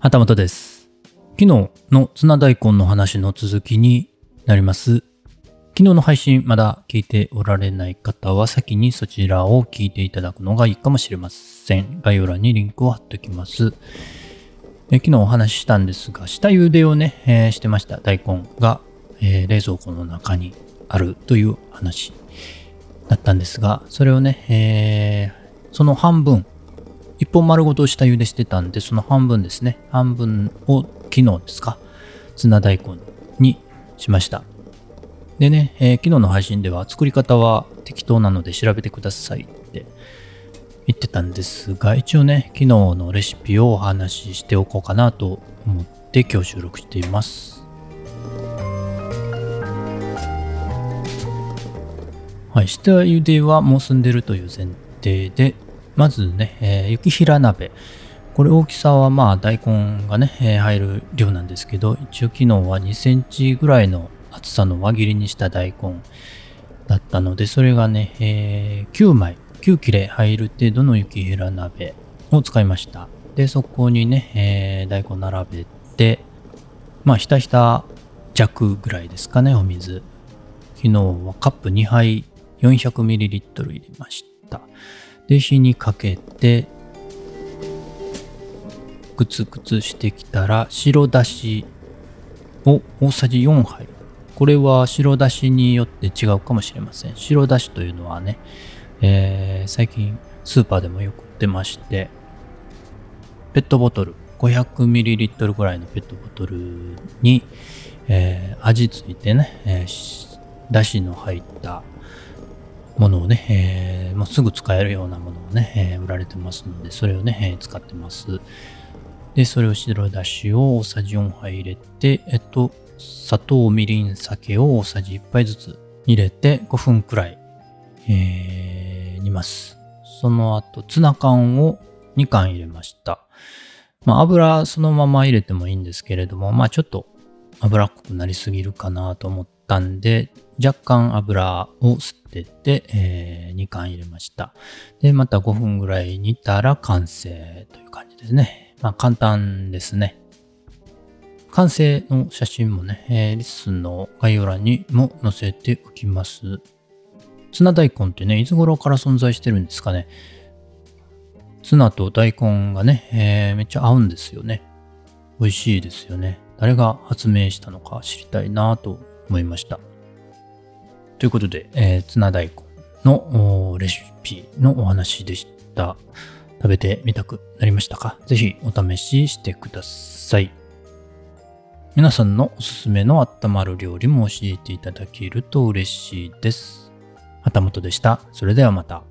旗本です。昨日のツナ大根の話の続きになります。昨日の配信まだ聞いておられない方は先にそちらを聞いていただくのがいいかもしれません。概要欄にリンクを貼っておきます。え昨日お話ししたんですが、下茹でをね、えーしてました大根が、えー冷蔵庫の中にあるという話だったんですが、それをね、えーその半分、一本丸ごと下茹でしてたんで、その半分ですね。半分を昨日ですか。ツナ大根にしました。でね、えー昨日の配信では作り方は適当なので調べてくださいって言ってたんですが、一応ね、昨日のレシピをお話ししておこうかなと思って今日収録しています。はい、下茹ではもう済んでるという前提で、まずね、えー雪平鍋。これ大きさはまあ大根がね、えー入る量なんですけど、一応昨日は2センチぐらいの厚さの輪切りにした大根だったので、それがね、えー9枚、9切れ入る程度の雪平鍋を使いました。で、そこにね、えー大根並べて、まあひたひた弱ぐらいですかね、お水。昨日はカップ2杯 400ml 入れました。で、火にかけて、グツグツしてきたら、白だしを大さじ4杯。これは白だしによって違うかもしれません。白だしというのはね、えー最近スーパーでもよく売ってまして、ペットボトル、500ml ぐらいのペットボトルに、えー味ついてね、えーだしの入ったものをね、えーもうすぐ使えるようなものをね、えー売られてますので、それをね、えー使ってます。で、それを白だしを大さじ4杯入れて、えっと、砂糖、みりん、酒を大さじ1杯ずつ入れて5分くらい、えー煮ます。その後、ツナ缶を2缶入れました。まあ、油そのまま入れてもいいんですけれども、まあ、ちょっと油っこくなりすぎるかなと思ったんで、若干油を吸ってて、え2缶入れました。で、また5分ぐらい煮たら完成という感じですね。まあ簡単ですね。完成の写真もね、えーリッスンの概要欄にも載せておきます。ツナ大根ってね、いつ頃から存在してるんですかね。ツナと大根がね、えーめっちゃ合うんですよね。美味しいですよね。誰が発明したのか知りたいなと思いました。ということで、えーツナ大根のレシピのお話でした。食べてみたくなりましたか？ぜひお試ししてください。皆さんのおすすめの温まる料理も教えていただけると嬉しいです。旗本でした。それではまた。